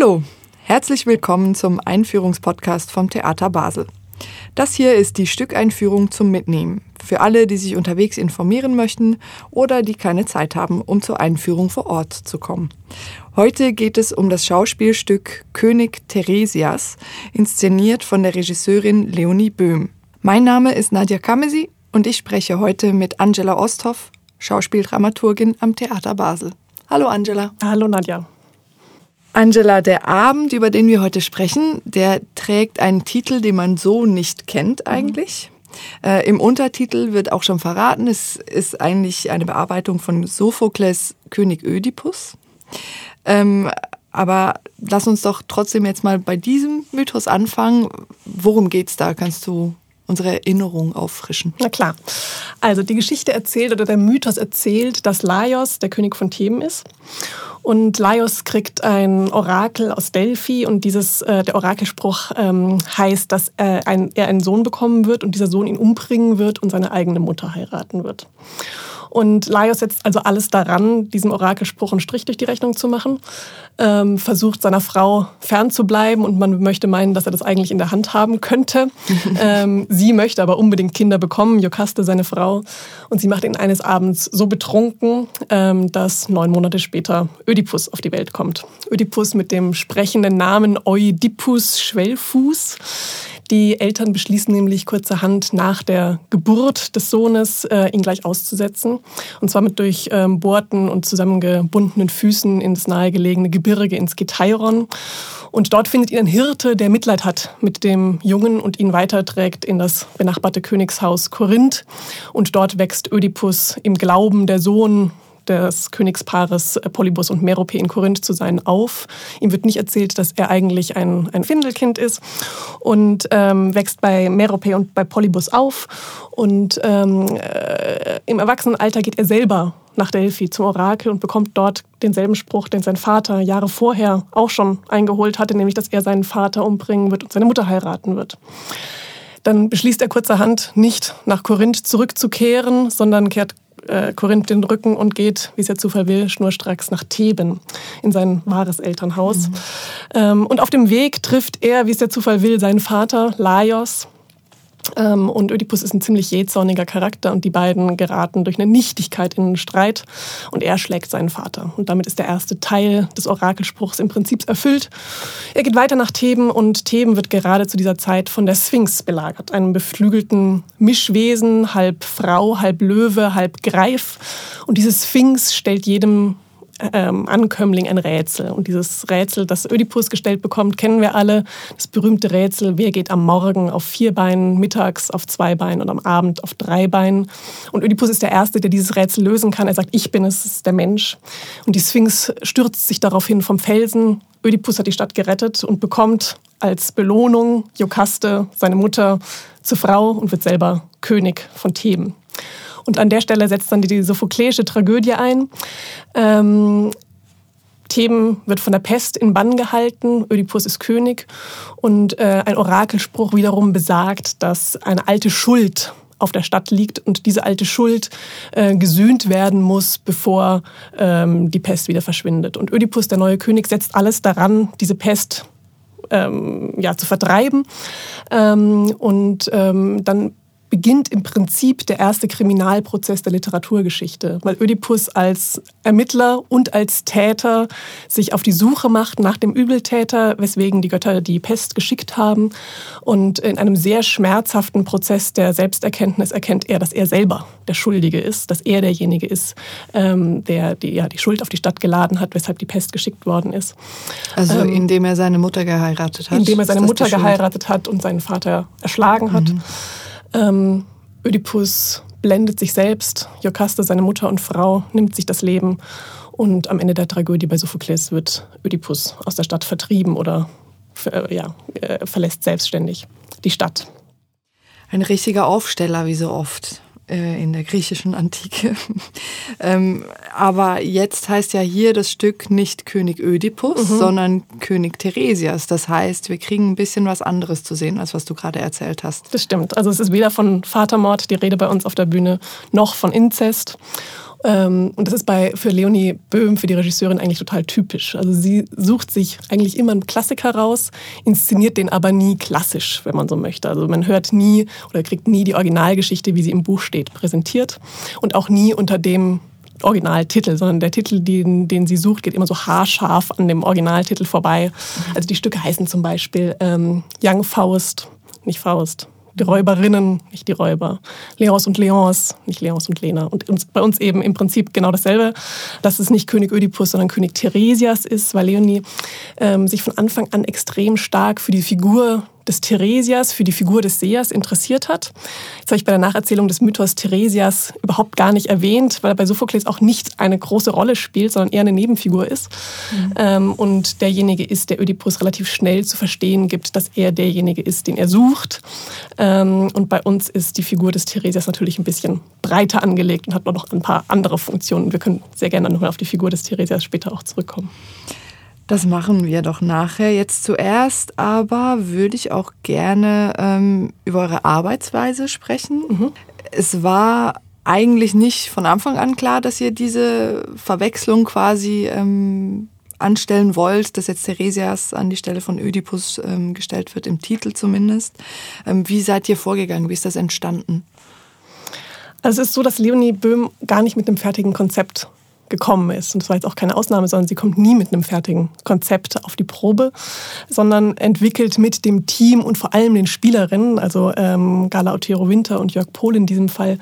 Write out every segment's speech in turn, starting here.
Hallo, herzlich willkommen zum Einführungspodcast vom Theater Basel. Das hier ist die Stückeinführung zum Mitnehmen für alle, die sich unterwegs informieren möchten oder die keine Zeit haben, um zur Einführung vor Ort zu kommen. Heute geht es um das Schauspielstück König Theresias, inszeniert von der Regisseurin Leonie Böhm. Mein Name ist Nadja Kamesi und ich spreche heute mit Angela Osthoff, Schauspieldramaturgin am Theater Basel. Hallo Angela. Hallo Nadja. Angela, der Abend, über den wir heute sprechen, der trägt einen Titel, den man so nicht kennt eigentlich. Mhm. Äh, Im Untertitel wird auch schon verraten, es ist eigentlich eine Bearbeitung von Sophokles König Ödipus. Ähm, aber lass uns doch trotzdem jetzt mal bei diesem Mythos anfangen. Worum geht's da? Kannst du unsere Erinnerung auffrischen? Na klar. Also die Geschichte erzählt oder der Mythos erzählt, dass Laios der König von Theben ist und Laios kriegt ein Orakel aus Delphi und dieses, äh, der Orakelspruch ähm, heißt, dass äh, ein, er einen Sohn bekommen wird und dieser Sohn ihn umbringen wird und seine eigene Mutter heiraten wird. Und Laios setzt also alles daran, diesem Orakelspruch einen Strich durch die Rechnung zu machen, ähm, versucht seiner Frau fernzubleiben und man möchte meinen, dass er das eigentlich in der Hand haben könnte. ähm, sie möchte aber unbedingt Kinder bekommen, Jokaste, seine Frau, und sie macht ihn eines Abends so betrunken, ähm, dass neun Monate später Ödipus auf die Welt kommt. Ödipus mit dem sprechenden Namen Oedipus Schwellfuß die Eltern beschließen nämlich kurzerhand nach der Geburt des Sohnes, äh, ihn gleich auszusetzen. Und zwar mit durchbohrten ähm, und zusammengebundenen Füßen ins nahegelegene Gebirge, ins Geteiron. Und dort findet ihn ein Hirte, der Mitleid hat mit dem Jungen und ihn weiterträgt in das benachbarte Königshaus Korinth. Und dort wächst Ödipus im Glauben, der Sohn des Königspaares äh, Polybus und Merope in Korinth zu sein auf. Ihm wird nicht erzählt, dass er eigentlich ein, ein Findelkind ist und ähm, wächst bei Merope und bei Polybus auf. Und ähm, äh, im Erwachsenenalter geht er selber nach Delphi zum Orakel und bekommt dort denselben Spruch, den sein Vater Jahre vorher auch schon eingeholt hatte, nämlich, dass er seinen Vater umbringen wird und seine Mutter heiraten wird. Dann beschließt er kurzerhand, nicht nach Korinth zurückzukehren, sondern kehrt äh, Korinth den Rücken und geht, wie es der Zufall will, schnurstracks nach Theben in sein wahres Elternhaus. Mhm. Ähm, und auf dem Weg trifft er, wie es der Zufall will, seinen Vater Laios, und Ödipus ist ein ziemlich jähzorniger Charakter und die beiden geraten durch eine Nichtigkeit in einen Streit und er schlägt seinen Vater. Und damit ist der erste Teil des Orakelspruchs im Prinzip erfüllt. Er geht weiter nach Theben und Theben wird gerade zu dieser Zeit von der Sphinx belagert, einem beflügelten Mischwesen, halb Frau, halb Löwe, halb Greif. Und diese Sphinx stellt jedem ähm, Ankömmling ein Rätsel. Und dieses Rätsel, das Ödipus gestellt bekommt, kennen wir alle. Das berühmte Rätsel, wer geht am Morgen auf vier Beinen, mittags auf zwei Beinen und am Abend auf drei Beinen. Und Ödipus ist der Erste, der dieses Rätsel lösen kann. Er sagt, ich bin es, ist der Mensch. Und die Sphinx stürzt sich daraufhin vom Felsen. Ödipus hat die Stadt gerettet und bekommt als Belohnung Jokaste, seine Mutter, zur Frau und wird selber König von Theben. Und an der Stelle setzt dann die sophokleische Tragödie ein. Ähm, Theben wird von der Pest in Bann gehalten, Ödipus ist König und äh, ein Orakelspruch wiederum besagt, dass eine alte Schuld auf der Stadt liegt und diese alte Schuld äh, gesühnt werden muss, bevor ähm, die Pest wieder verschwindet. Und Ödipus, der neue König, setzt alles daran, diese Pest ähm, ja, zu vertreiben. Ähm, und ähm, dann beginnt im Prinzip der erste Kriminalprozess der Literaturgeschichte, weil Ödipus als Ermittler und als Täter sich auf die Suche macht nach dem Übeltäter, weswegen die Götter die Pest geschickt haben. Und in einem sehr schmerzhaften Prozess der Selbsterkenntnis erkennt er, dass er selber der Schuldige ist, dass er derjenige ist, ähm, der die, ja, die Schuld auf die Stadt geladen hat, weshalb die Pest geschickt worden ist. Also ähm, indem er seine Mutter geheiratet hat? Indem er seine Mutter geheiratet hat und seinen Vater erschlagen hat. Mhm. Ähm, Ödipus blendet sich selbst, Jokaste, seine Mutter und Frau, nimmt sich das Leben und am Ende der Tragödie bei Sophokles wird Ödipus aus der Stadt vertrieben oder äh, ja, äh, verlässt selbstständig die Stadt. Ein richtiger Aufsteller, wie so oft. Äh, in der griechischen Antike. ähm, aber jetzt heißt ja hier das Stück nicht König Ödipus, mhm. sondern König Theresias. Das heißt, wir kriegen ein bisschen was anderes zu sehen, als was du gerade erzählt hast. Das stimmt. Also es ist weder von Vatermord die Rede bei uns auf der Bühne, noch von Inzest. Ähm, und das ist bei, für Leonie Böhm, für die Regisseurin, eigentlich total typisch. Also sie sucht sich eigentlich immer einen Klassiker raus, inszeniert den aber nie klassisch, wenn man so möchte. Also man hört nie oder kriegt nie die Originalgeschichte, wie sie im Buch steht, präsentiert und auch nie unter dem Originaltitel, sondern der Titel, den, den sie sucht, geht immer so haarscharf an dem Originaltitel vorbei. Also die Stücke heißen zum Beispiel ähm, Young Faust, nicht Faust, die Räuberinnen, nicht die Räuber. Leons und Leons, nicht Leons und Lena. Und uns, bei uns eben im Prinzip genau dasselbe, dass es nicht König Ödipus, sondern König Theresias ist, weil Leonie ähm, sich von Anfang an extrem stark für die Figur des Theresias für die Figur des Sehers interessiert hat. Jetzt habe ich bei der Nacherzählung des Mythos Theresias überhaupt gar nicht erwähnt, weil er bei Sophokles auch nicht eine große Rolle spielt, sondern eher eine Nebenfigur ist. Mhm. Ähm, und derjenige ist, der Ödipus relativ schnell zu verstehen gibt, dass er derjenige ist, den er sucht. Ähm, und bei uns ist die Figur des Theresias natürlich ein bisschen breiter angelegt und hat noch ein paar andere Funktionen. Wir können sehr gerne nochmal auf die Figur des Theresias später auch zurückkommen. Das machen wir doch nachher. Jetzt zuerst aber würde ich auch gerne ähm, über eure Arbeitsweise sprechen. Mhm. Es war eigentlich nicht von Anfang an klar, dass ihr diese Verwechslung quasi ähm, anstellen wollt, dass jetzt Theresias an die Stelle von Ödipus ähm, gestellt wird, im Titel zumindest. Ähm, wie seid ihr vorgegangen? Wie ist das entstanden? Also es ist so, dass Leonie Böhm gar nicht mit einem fertigen Konzept gekommen ist. Und das war jetzt auch keine Ausnahme, sondern sie kommt nie mit einem fertigen Konzept auf die Probe, sondern entwickelt mit dem Team und vor allem den Spielerinnen, also ähm, Gala Otero Winter und Jörg Pohl in diesem Fall,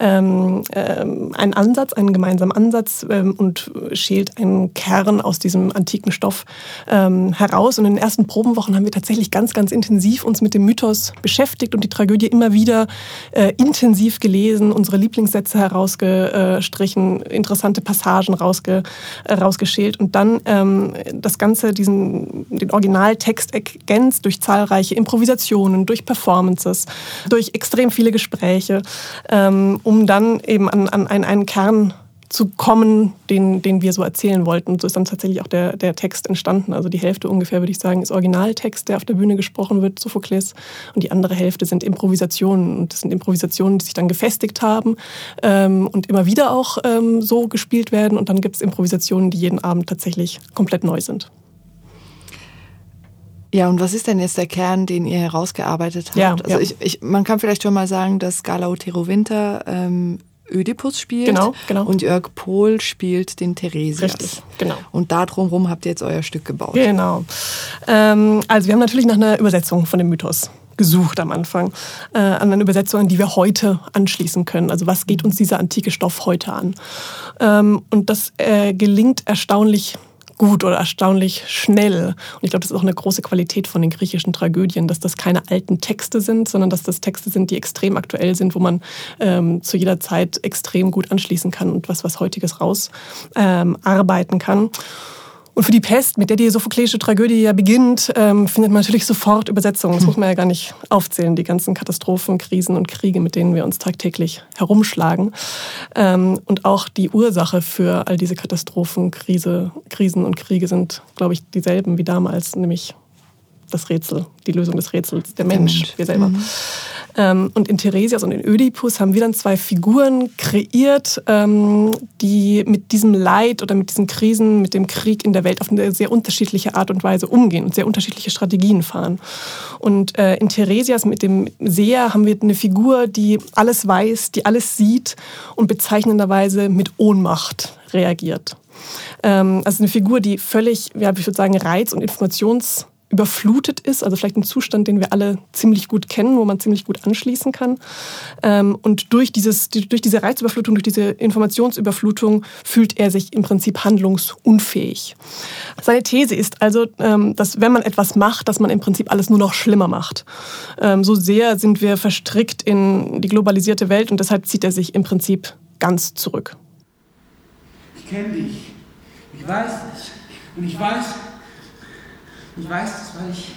ähm, ähm, einen Ansatz, einen gemeinsamen Ansatz ähm, und schält einen Kern aus diesem antiken Stoff ähm, heraus. Und in den ersten Probenwochen haben wir tatsächlich ganz, ganz intensiv uns mit dem Mythos beschäftigt und die Tragödie immer wieder äh, intensiv gelesen, unsere Lieblingssätze herausgestrichen, interessante Passagen Passagen rausge, äh, rausgeschält und dann ähm, das Ganze, diesen, den Originaltext ergänzt durch zahlreiche Improvisationen, durch Performances, durch extrem viele Gespräche, ähm, um dann eben an, an einen, einen Kern zu kommen, den, den wir so erzählen wollten. Und so ist dann tatsächlich auch der, der Text entstanden. Also die Hälfte ungefähr, würde ich sagen, ist Originaltext, der auf der Bühne gesprochen wird, Sophokles. Und die andere Hälfte sind Improvisationen. Und das sind Improvisationen, die sich dann gefestigt haben ähm, und immer wieder auch ähm, so gespielt werden. Und dann gibt es Improvisationen, die jeden Abend tatsächlich komplett neu sind. Ja, und was ist denn jetzt der Kern, den ihr herausgearbeitet habt? Ja, also ja. Ich, ich, man kann vielleicht schon mal sagen, dass Gala Otero Winter ähm, Ödipus spielt. Genau, genau. Und Jörg Pohl spielt den Theresias. Richtig, genau. Und darum rum habt ihr jetzt euer Stück gebaut. Genau. Ähm, also wir haben natürlich nach einer Übersetzung von dem Mythos gesucht am Anfang, äh, an einer Übersetzung, an die wir heute anschließen können. Also was geht uns dieser antike Stoff heute an? Ähm, und das äh, gelingt erstaunlich gut oder erstaunlich schnell. Und ich glaube, das ist auch eine große Qualität von den griechischen Tragödien, dass das keine alten Texte sind, sondern dass das Texte sind, die extrem aktuell sind, wo man ähm, zu jeder Zeit extrem gut anschließen kann und was was heutiges rausarbeiten ähm, kann. Und für die Pest, mit der die sophokleische Tragödie ja beginnt, ähm, findet man natürlich sofort Übersetzungen. Das muss man ja gar nicht aufzählen, die ganzen Katastrophen, Krisen und Kriege, mit denen wir uns tagtäglich herumschlagen. Ähm, und auch die Ursache für all diese Katastrophen, Krise, Krisen und Kriege sind, glaube ich, dieselben wie damals, nämlich das Rätsel, die Lösung des Rätsels, der Mensch, wir selber. Mhm. Ähm, und in Theresias und in Ödipus haben wir dann zwei Figuren kreiert, ähm, die mit diesem Leid oder mit diesen Krisen, mit dem Krieg in der Welt auf eine sehr unterschiedliche Art und Weise umgehen und sehr unterschiedliche Strategien fahren. Und äh, in Theresias mit dem Seher haben wir eine Figur, die alles weiß, die alles sieht und bezeichnenderweise mit Ohnmacht reagiert. Ähm, also eine Figur, die völlig, ja, ich würde sagen, Reiz- und Informations- überflutet ist, also vielleicht ein Zustand, den wir alle ziemlich gut kennen, wo man ziemlich gut anschließen kann. Ähm, und durch, dieses, durch diese Reizüberflutung, durch diese Informationsüberflutung fühlt er sich im Prinzip handlungsunfähig. Seine These ist also, ähm, dass wenn man etwas macht, dass man im Prinzip alles nur noch schlimmer macht. Ähm, so sehr sind wir verstrickt in die globalisierte Welt und deshalb zieht er sich im Prinzip ganz zurück. Ich kenne dich. Ich weiß es. Und ich weiß, ich weiß das, weil ich,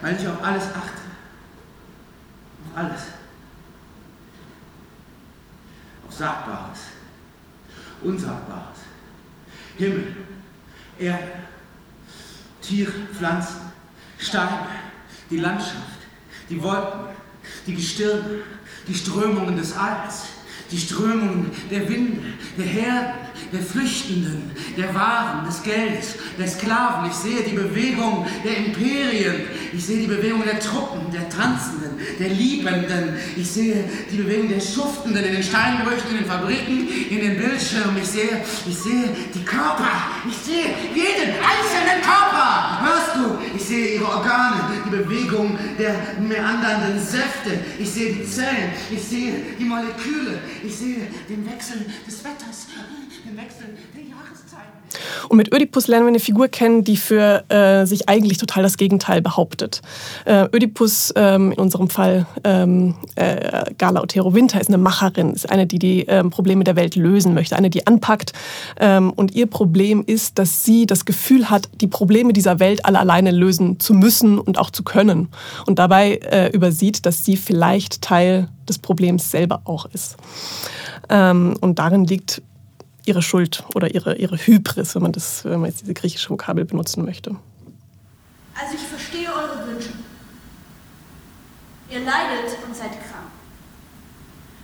weil ich auf alles achte. Auf alles. Auf Sagbares, Unsagbares. Himmel, Erde, Tiere, Pflanzen, Steine, die Landschaft, die Wolken, die Gestirne, die Strömungen des Alls, die Strömungen der Winde, der Herden, der Flüchtenden, der Waren, des Geldes, der Sklaven. Ich sehe die Bewegung der Imperien. Ich sehe die Bewegung der Truppen, der Tanzenden, der Liebenden. Ich sehe die Bewegung der Schuftenden in den Steingerüchten, in den Fabriken, in den Bildschirmen. Ich sehe, ich sehe die Körper. Ich sehe jeden einzelnen Körper. Hörst du? Ich sehe ihre Organe, die Bewegung der meandernden Säfte. Ich sehe die Zellen. Ich sehe die Moleküle. Ich sehe den Wechsel des Wetters, den Wechsel der Jahreszeiten. Und mit Ödipus lernen wir eine Figur kennen, die für äh, sich eigentlich total das Gegenteil behauptet. Äh, Ödipus, ähm, in unserem Fall ähm, äh, Gala Otero Winter, ist eine Macherin, ist eine, die die ähm, Probleme der Welt lösen möchte, eine, die anpackt. Ähm, und ihr Problem ist, dass sie das Gefühl hat, die Probleme dieser Welt alle alleine lösen zu müssen und auch zu können. Und dabei äh, übersieht, dass sie vielleicht Teil des Problems selber auch ist. Ähm, und darin liegt ihre Schuld oder ihre, ihre Hybris, wenn man, das, wenn man jetzt diese griechische Vokabel benutzen möchte. Also ich verstehe eure Wünsche. Ihr leidet und seid krank.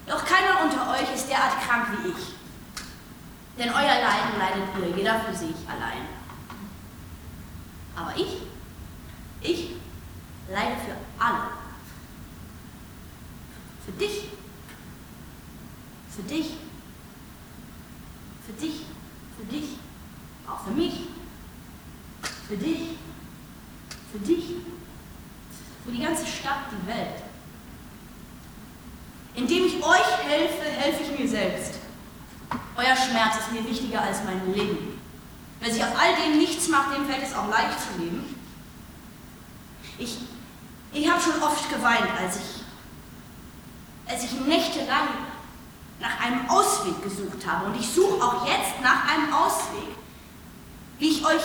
Doch keiner unter euch ist derart krank wie ich. Denn euer Leiden leidet ihr, jeder für sich allein. Aber ich, ich leide für alle. Für dich. Für dich. Für dich. Für dich. Auch für mich. Für dich. Für dich. Für die ganze Stadt, die Welt. Indem ich euch helfe, helfe ich mir selbst. Euer Schmerz ist mir wichtiger als mein Leben. Wer sich aus all dem nichts macht, dem fällt es auch leicht zu leben. Ich, ich habe schon oft geweint, als ich, als ich nächtelang nach einem Ausweg gesucht habe. Und ich suche auch jetzt nach einem Ausweg, wie ich euch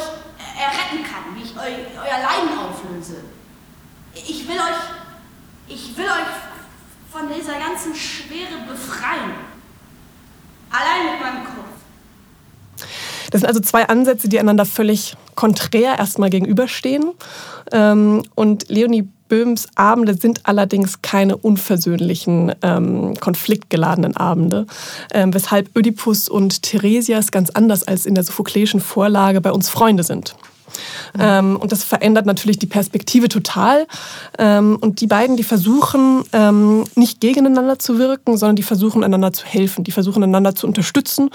erretten kann, wie ich eu, euer Leiden auflöse. Ich will euch, ich will euch von dieser ganzen Schwere befreien. Allein mit meinem Kopf. Das sind also zwei Ansätze, die einander völlig konträr erstmal gegenüberstehen. Ähm, und Leonie Böhms Abende sind allerdings keine unversöhnlichen, ähm, konfliktgeladenen Abende, ähm, weshalb Ödipus und Theresias ganz anders als in der sophokleischen Vorlage bei uns Freunde sind. Ähm, und das verändert natürlich die Perspektive total. Ähm, und die beiden, die versuchen ähm, nicht gegeneinander zu wirken, sondern die versuchen einander zu helfen, die versuchen einander zu unterstützen.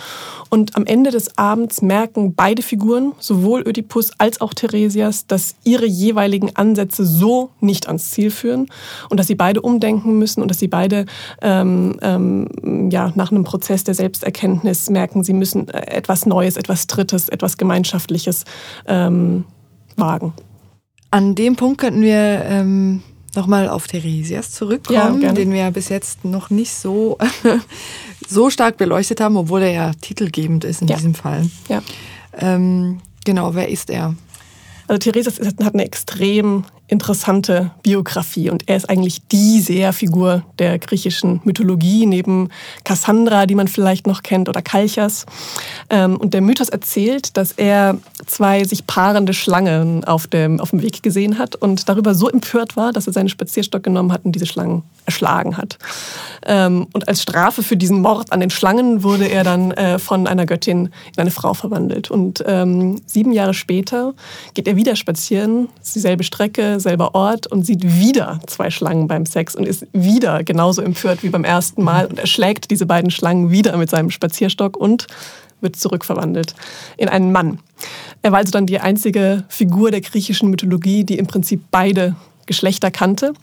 Und am Ende des Abends merken beide Figuren, sowohl Ödipus als auch Theresias, dass ihre jeweiligen Ansätze so nicht ans Ziel führen und dass sie beide umdenken müssen und dass sie beide ähm, ähm, ja, nach einem Prozess der Selbsterkenntnis merken, sie müssen äh, etwas Neues, etwas Drittes, etwas Gemeinschaftliches ähm, wagen. An dem Punkt könnten wir ähm, nochmal auf Theresias zurückkommen, Ja, den wir bis jetzt noch nicht so, so stark beleuchtet haben, obwohl er ja titelgebend ist in Ja. diesem Fall. Ja. Ähm, genau, wer ist er? Also Theresias hat eine extrem interessante Biografie und er ist eigentlich die Seherfigur der griechischen Mythologie, neben Cassandra, die man vielleicht noch kennt, oder Kalchas. Ähm, Und der Mythos erzählt, dass er zwei sich paarende Schlangen auf dem, auf dem Weg gesehen hat und darüber so empört war, dass er seinen Spazierstock genommen hat und diese Schlangen erschlagen hat. Ähm, Und als Strafe für diesen Mord an den Schlangen wurde er dann äh, von einer Göttin in eine Frau verwandelt. Und ähm, sieben Jahre später geht er wieder spazieren, dieselbe Strecke, selber Ort und sieht wieder zwei Schlangen beim Sex und ist wieder genauso empört wie beim ersten Mal und erschlägt diese beiden Schlangen wieder mit seinem Spazierstock und wird zurückverwandelt in einen Mann. Er war also dann die einzige Figur der griechischen Mythologie, die im Prinzip beide Geschlechter kannte.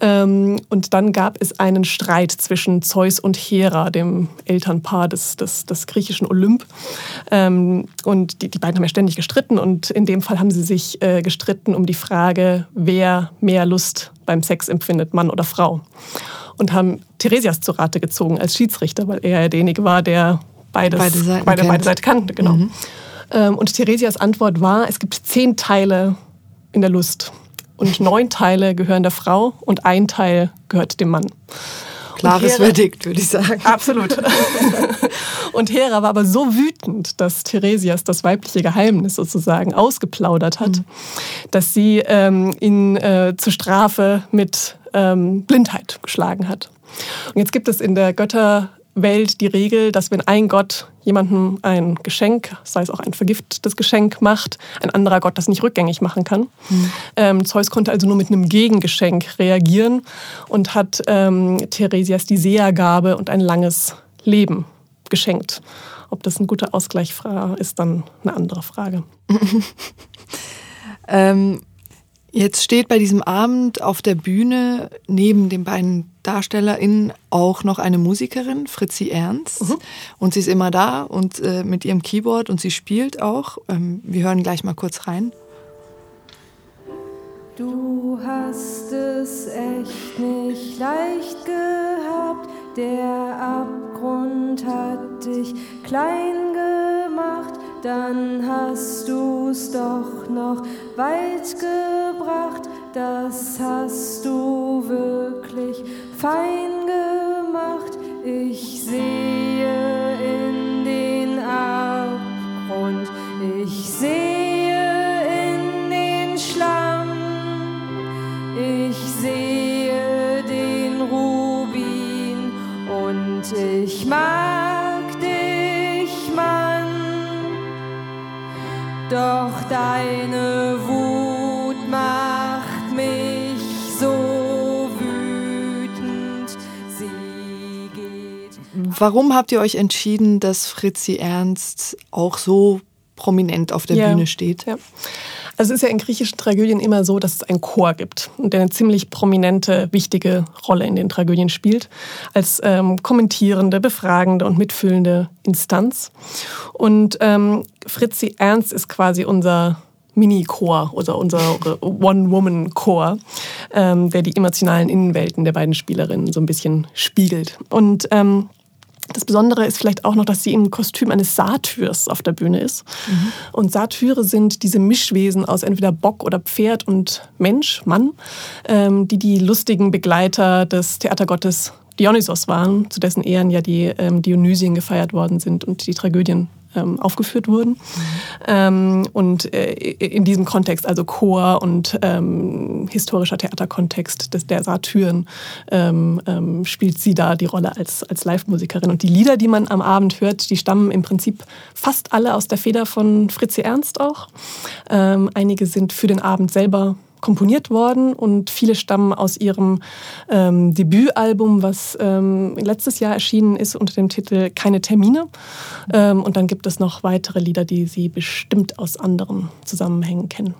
Ähm, und dann gab es einen Streit zwischen Zeus und Hera, dem Elternpaar des, des, des griechischen Olymp. Ähm, und die, die beiden haben ja ständig gestritten und in dem Fall haben sie sich äh, gestritten um die Frage, wer mehr Lust beim Sex empfindet, Mann oder Frau. Und haben Theresias zu Rate gezogen als Schiedsrichter, weil er ja derjenige war, der beides, Beide Seiten beide, beide Seiten kannte. Genau. Ähm, und Theresias Antwort war, es gibt zehn Teile in der Lust. Und neun Teile gehören der Frau und ein Teil gehört dem Mann. Klares Verdikt, würde ich sagen. Absolut. Und Hera war aber so wütend, dass Theresias das weibliche Geheimnis sozusagen ausgeplaudert hat, mhm. dass sie ähm, ihn äh, zur Strafe mit ähm, Blindheit geschlagen hat. Und jetzt gibt es in der Götter Welt die Regel, dass wenn ein Gott jemandem ein Geschenk, sei es auch ein vergiftetes Geschenk, macht, ein anderer Gott das nicht rückgängig machen kann. Mhm. Ähm, Zeus konnte also nur mit einem Gegengeschenk reagieren und hat ähm, Theresias die Sehergabe und ein langes Leben geschenkt. Ob das ein guter Ausgleich ist, dann eine andere Frage. ähm, Jetzt steht bei diesem Abend auf der Bühne neben den beiden DarstellerInnen auch noch eine Musikerin, Fritzi Ernst. Mhm. Und sie ist immer da und äh, mit ihrem Keyboard und sie spielt auch. Ähm, wir hören gleich mal kurz rein. Du hast es echt nicht leicht gehabt, der Abgrund hat dich klein gemacht dann hast du's doch noch weit gebracht, das hast du wirklich fein gemacht. Ich sehe Warum habt ihr euch entschieden, dass Fritzi Ernst auch so prominent auf der ja. Bühne steht? Ja. Also es ist ja in griechischen Tragödien immer so, dass es einen Chor gibt und der eine ziemlich prominente, wichtige Rolle in den Tragödien spielt, als ähm, kommentierende, befragende und mitfühlende Instanz. Und ähm, Fritzi Ernst ist quasi unser Mini-Chor oder unser One-Woman-Chor, ähm, der die emotionalen Innenwelten der beiden Spielerinnen so ein bisschen spiegelt. Und ähm, das Besondere ist vielleicht auch noch, dass sie im Kostüm eines Satyrs auf der Bühne ist. Mhm. Und Satyre sind diese Mischwesen aus entweder Bock oder Pferd und Mensch, Mann, ähm, die die lustigen Begleiter des Theatergottes Dionysos waren, zu dessen Ehren ja die ähm, Dionysien gefeiert worden sind und die Tragödien ähm, aufgeführt wurden. Ähm, und äh, in diesem Kontext, also Chor und ähm, historischer Theaterkontext des, der Satyren, ähm, ähm, spielt sie da die Rolle als, als Live-Musikerin. Und die Lieder, die man am Abend hört, die stammen im Prinzip fast alle aus der Feder von Fritzi Ernst auch. Ähm, einige sind für den Abend selber komponiert worden und viele stammen aus ihrem ähm, Debütalbum, was ähm, letztes Jahr erschienen ist unter dem Titel Keine Termine. Ähm, und dann gibt es noch weitere Lieder, die Sie bestimmt aus anderen Zusammenhängen kennen.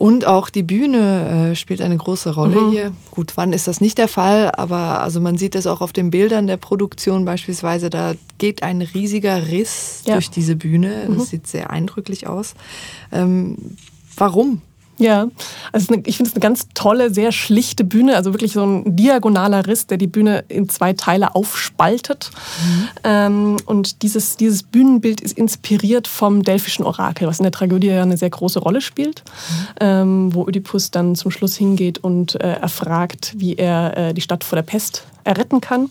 Und auch die Bühne äh, spielt eine große Rolle mhm. hier. Gut, wann ist das nicht der Fall? Aber also man sieht das auch auf den Bildern der Produktion beispielsweise. Da geht ein riesiger Riss ja. durch diese Bühne. Das mhm. sieht sehr eindrücklich aus. Ähm, Warum? Ja, also ich finde es eine ganz tolle, sehr schlichte Bühne, also wirklich so ein diagonaler Riss, der die Bühne in zwei Teile aufspaltet. Mhm. Ähm, und dieses, dieses Bühnenbild ist inspiriert vom delphischen Orakel, was in der Tragödie ja eine sehr große Rolle spielt, mhm. ähm, wo Oedipus dann zum Schluss hingeht und äh, erfragt, wie er äh, die Stadt vor der Pest erretten kann.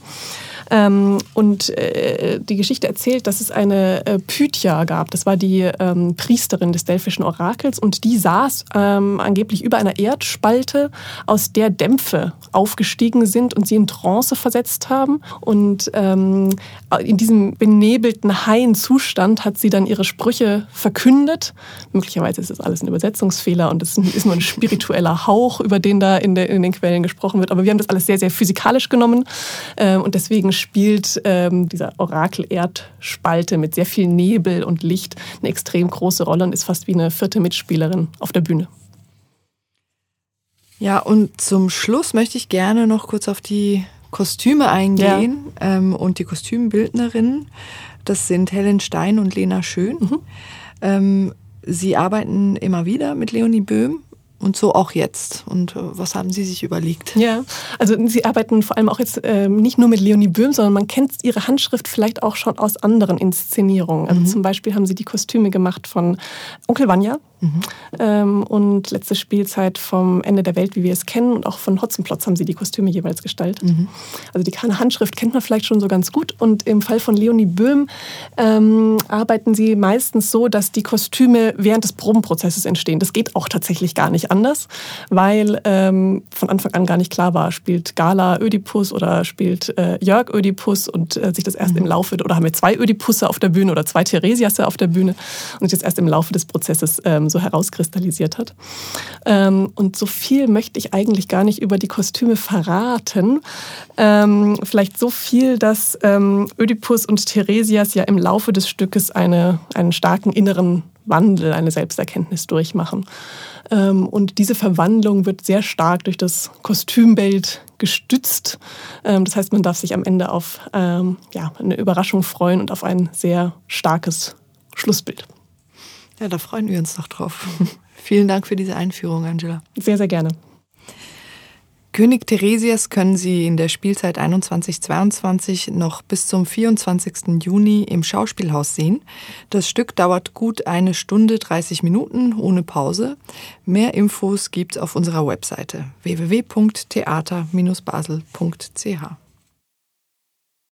Ähm, und äh, die Geschichte erzählt, dass es eine äh, Pythia gab. Das war die ähm, Priesterin des delphischen Orakels und die saß ähm, angeblich über einer Erdspalte, aus der Dämpfe aufgestiegen sind und sie in Trance versetzt haben. Und ähm, in diesem benebelten, heilen Zustand hat sie dann ihre Sprüche verkündet. Möglicherweise ist das alles ein Übersetzungsfehler und es ist nur ein spiritueller Hauch, über den da in, der, in den Quellen gesprochen wird. Aber wir haben das alles sehr, sehr physikalisch genommen ähm, und deswegen spielt ähm, dieser Orakel-Erdspalte mit sehr viel Nebel und Licht eine extrem große Rolle und ist fast wie eine vierte Mitspielerin auf der Bühne. Ja, und zum Schluss möchte ich gerne noch kurz auf die Kostüme eingehen ja. ähm, und die Kostümbildnerinnen. Das sind Helen Stein und Lena Schön. Mhm. Ähm, sie arbeiten immer wieder mit Leonie Böhm und so auch jetzt. Und äh, was haben Sie sich überlegt? Ja, also Sie arbeiten vor allem auch jetzt äh, nicht nur mit Leonie Böhm, sondern man kennt Ihre Handschrift vielleicht auch schon aus anderen Inszenierungen. Also mhm. zum Beispiel haben Sie die Kostüme gemacht von Onkel Vanya, Mhm. Ähm, und letzte Spielzeit vom Ende der Welt, wie wir es kennen, und auch von Hotzenplotz haben sie die Kostüme jeweils gestaltet. Mhm. Also die Handschrift kennt man vielleicht schon so ganz gut. Und im Fall von Leonie Böhm ähm, arbeiten sie meistens so, dass die Kostüme während des Probenprozesses entstehen. Das geht auch tatsächlich gar nicht anders, weil ähm, von Anfang an gar nicht klar war, spielt Gala Ödipus oder spielt äh, Jörg Ödipus und äh, sich das erst mhm. im Laufe, oder haben wir zwei Ödipusse auf der Bühne oder zwei Theresiasse auf der Bühne und sich das erst im Laufe des Prozesses ähm, so herauskristallisiert hat. Ähm, und so viel möchte ich eigentlich gar nicht über die Kostüme verraten. Ähm, vielleicht so viel, dass ähm, Ödipus und Theresias ja im Laufe des Stückes eine, einen starken inneren Wandel, eine Selbsterkenntnis durchmachen. Ähm, und diese Verwandlung wird sehr stark durch das Kostümbild gestützt. Ähm, das heißt, man darf sich am Ende auf ähm, ja, eine Überraschung freuen und auf ein sehr starkes Schlussbild. Ja, da freuen wir uns doch drauf. Vielen Dank für diese Einführung, Angela. Sehr, sehr gerne. König Theresias können Sie in der Spielzeit 21-22 noch bis zum 24. Juni im Schauspielhaus sehen. Das Stück dauert gut eine Stunde 30 Minuten ohne Pause. Mehr Infos gibt's auf unserer Webseite www.theater-basel.ch.